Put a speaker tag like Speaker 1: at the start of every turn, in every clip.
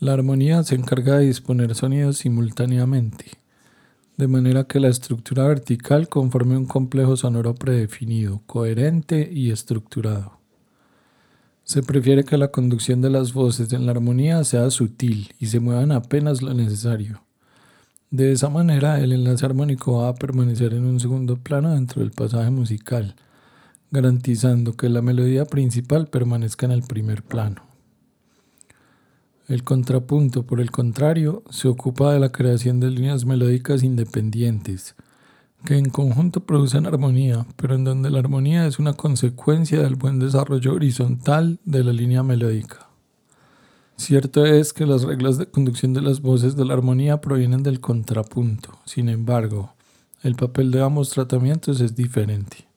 Speaker 1: La armonía se encarga de disponer sonidos simultáneamente, de manera que la estructura vertical conforme un complejo sonoro predefinido, coherente y estructurado. Se prefiere que la conducción de las voces en la armonía sea sutil y se muevan apenas lo necesario. De esa manera, el enlace armónico va a permanecer en un segundo plano dentro del pasaje musical, garantizando que la melodía principal permanezca en el primer plano. El contrapunto, por el contrario, se ocupa de la creación de líneas melódicas independientes, que en conjunto producen armonía, pero en donde la armonía es una consecuencia del buen desarrollo horizontal de la línea melódica. Cierto es que las reglas de conducción de las voces de la armonía provienen del contrapunto, sin embargo, el papel de ambos tratamientos es diferente.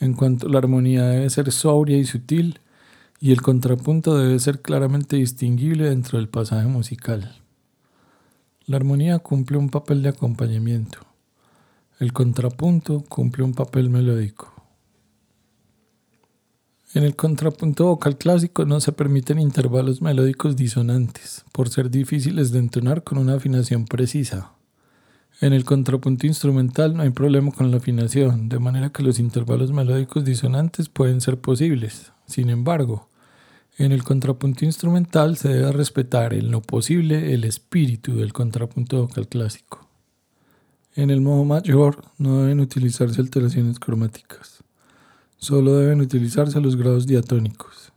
Speaker 1: En cuanto la armonía debe ser sobria y sutil, y el contrapunto debe ser claramente distinguible dentro del pasaje musical. La armonía cumple un papel de acompañamiento. El contrapunto cumple un papel melódico. En el contrapunto vocal clásico no se permiten intervalos melódicos disonantes, por ser difíciles de entonar con una afinación precisa. En el contrapunto instrumental no hay problema con la afinación, de manera que los intervalos melódicos disonantes pueden ser posibles. Sin embargo, en el contrapunto instrumental se debe respetar en lo posible el espíritu del contrapunto vocal clásico. En el modo mayor no deben utilizarse alteraciones cromáticas solo deben utilizarse los grados diatónicos.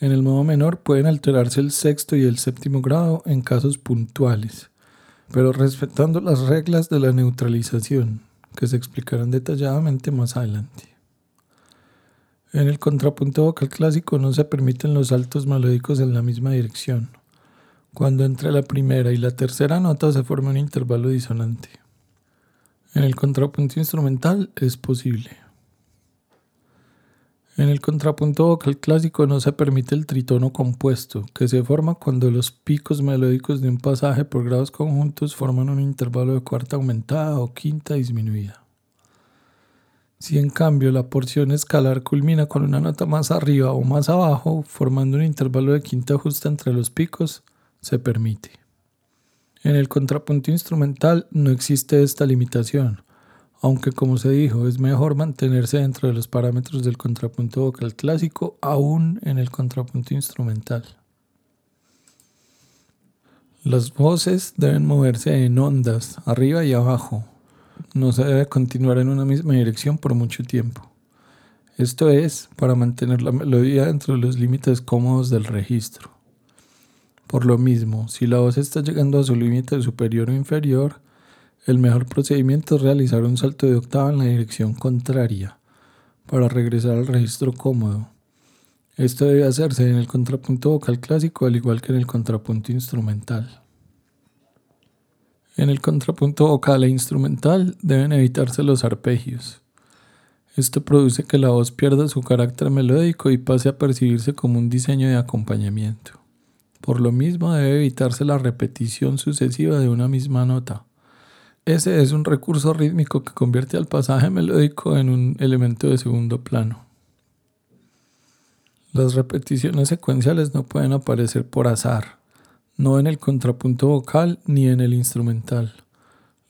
Speaker 1: En el modo menor pueden alterarse el sexto y el séptimo grado en casos puntuales, pero respetando las reglas de la neutralización, que se explicarán detalladamente más adelante. En el contrapunto vocal clásico no se permiten los saltos melódicos en la misma dirección. Cuando entre la primera y la tercera nota se forma un intervalo disonante. En el contrapunto instrumental es posible. En el contrapunto vocal clásico no se permite el tritono compuesto, que se forma cuando los picos melódicos de un pasaje por grados conjuntos forman un intervalo de cuarta aumentada o quinta disminuida. Si en cambio la porción escalar culmina con una nota más arriba o más abajo, formando un intervalo de quinta justa entre los picos, se permite. En el contrapunto instrumental no existe esta limitación, aunque como se dijo, es mejor mantenerse dentro de los parámetros del contrapunto vocal clásico, aún en el contrapunto instrumental. Las voces deben moverse en ondas, arriba y abajo. No se debe continuar en una misma dirección por mucho tiempo. Esto es para mantener la melodía dentro de los límites cómodos del registro. Por lo mismo, si la voz está llegando a su límite superior o inferior, el mejor procedimiento es realizar un salto de octava en la dirección contraria para regresar al registro cómodo. Esto debe hacerse en el contrapunto vocal clásico al igual que en el contrapunto instrumental. En el contrapunto vocal e instrumental deben evitarse los arpegios. Esto produce que la voz pierda su carácter melódico y pase a percibirse como un diseño de acompañamiento. Por lo mismo debe evitarse la repetición sucesiva de una misma nota. Ese es un recurso rítmico que convierte al pasaje melódico en un elemento de segundo plano. Las repeticiones secuenciales no pueden aparecer por azar, no en el contrapunto vocal ni en el instrumental.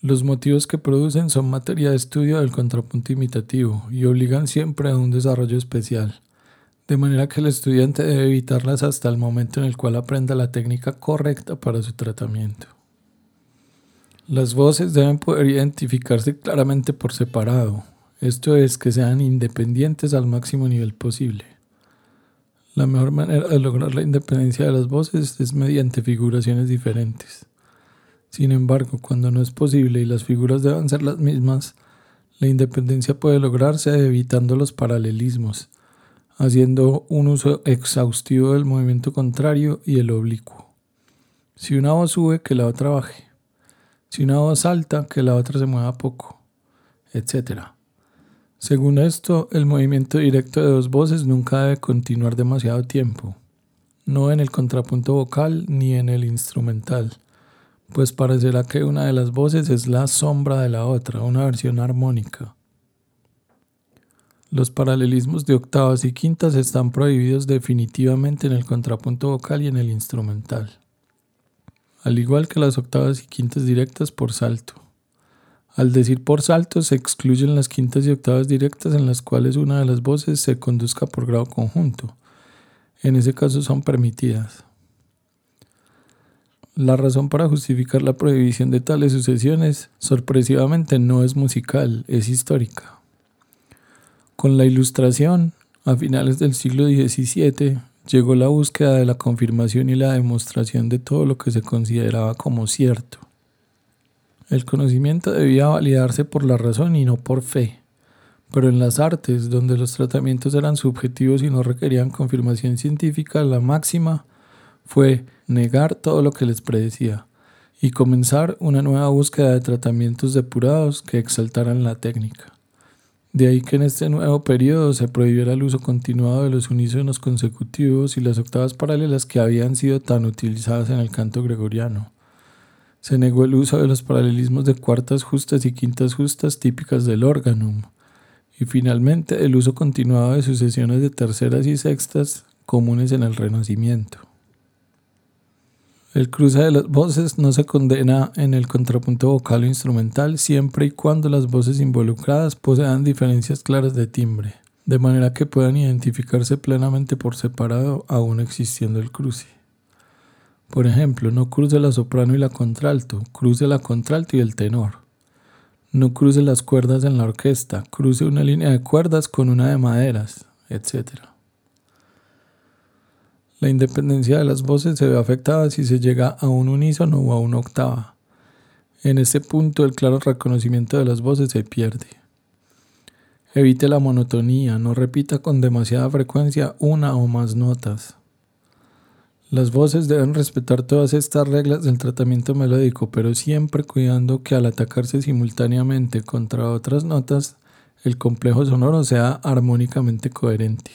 Speaker 1: Los motivos que producen son materia de estudio del contrapunto imitativo y obligan siempre a un desarrollo especial, de manera que el estudiante debe evitarlas hasta el momento en el cual aprenda la técnica correcta para su tratamiento. Las voces deben poder identificarse claramente por separado, esto es que sean independientes al máximo nivel posible. La mejor manera de lograr la independencia de las voces es mediante figuraciones diferentes. Sin embargo, cuando no es posible y las figuras deben ser las mismas, la independencia puede lograrse evitando los paralelismos, haciendo un uso exhaustivo del movimiento contrario y el oblicuo. Si una voz sube, que la otra baje si una voz salta, que la otra se mueva poco, etc. Según esto, el movimiento directo de dos voces nunca debe continuar demasiado tiempo, no en el contrapunto vocal ni en el instrumental, pues parecerá que una de las voces es la sombra de la otra, una versión armónica. Los paralelismos de octavas y quintas están prohibidos definitivamente en el contrapunto vocal y en el instrumental. al igual que las octavas y quintas directas por salto. Al decir por salto se excluyen las quintas y octavas directas en las cuales una de las voces se conduzca por grado conjunto. En ese caso son permitidas. La razón para justificar la prohibición de tales sucesiones, sorpresivamente, no es musical, es histórica. Con la Ilustración, a finales del siglo XVII, llegó la búsqueda de la confirmación y la demostración de todo lo que se consideraba como cierto. El conocimiento debía validarse por la razón y no por fe, pero en las artes, donde los tratamientos eran subjetivos y no requerían confirmación científica, la máxima fue negar todo lo que les predecía y comenzar una nueva búsqueda de tratamientos depurados que exaltaran la técnica. De ahí que en este nuevo periodo se prohibiera el uso continuado de los unísonos consecutivos y las octavas paralelas que habían sido tan utilizadas en el canto gregoriano. Se negó el uso de los paralelismos de cuartas justas y quintas justas típicas del órganum, y finalmente el uso continuado de sucesiones de terceras y sextas comunes en el Renacimiento. El cruce de las voces no se condena en el contrapunto vocal o instrumental siempre y cuando las voces involucradas posean diferencias claras de timbre, de manera que puedan identificarse plenamente por separado aún existiendo el cruce. Por ejemplo, no cruce la soprano y la contralto, cruce la contralto y el tenor. No cruce las cuerdas en la orquesta, cruce una línea de cuerdas con una de maderas, etc. La independencia de las voces se ve afectada si se llega a un unísono o a una octava. En este punto el claro reconocimiento de las voces se pierde. Evite la monotonía, no repita con demasiada frecuencia una o más notas. Las voces deben respetar todas estas reglas del tratamiento melódico, pero siempre cuidando que al atacarse simultáneamente contra otras notas, el complejo sonoro sea armónicamente coherente.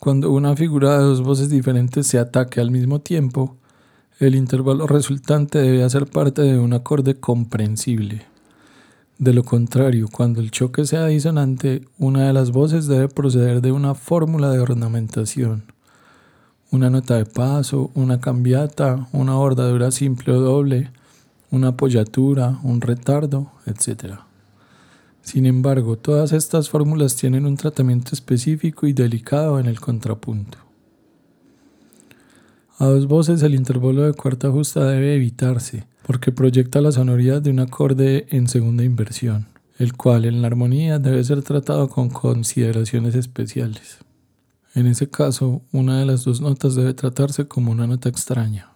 Speaker 1: Cuando una figura de dos voces diferentes se ataque al mismo tiempo, el intervalo resultante debe hacer parte de un acorde comprensible. De lo contrario, cuando el choque sea disonante, una de las voces debe proceder de una fórmula de ornamentación. Una nota de paso, una cambiata, una bordadura simple o doble, una apoyatura, un retardo, etc. Sin embargo, todas estas fórmulas tienen un tratamiento específico y delicado en el contrapunto. A dos voces el intervalo de cuarta justa debe evitarse, porque proyecta la sonoridad de un acorde en segunda inversión, el cual en la armonía debe ser tratado con consideraciones especiales. En ese caso, una de las dos notas debe tratarse como una nota extraña.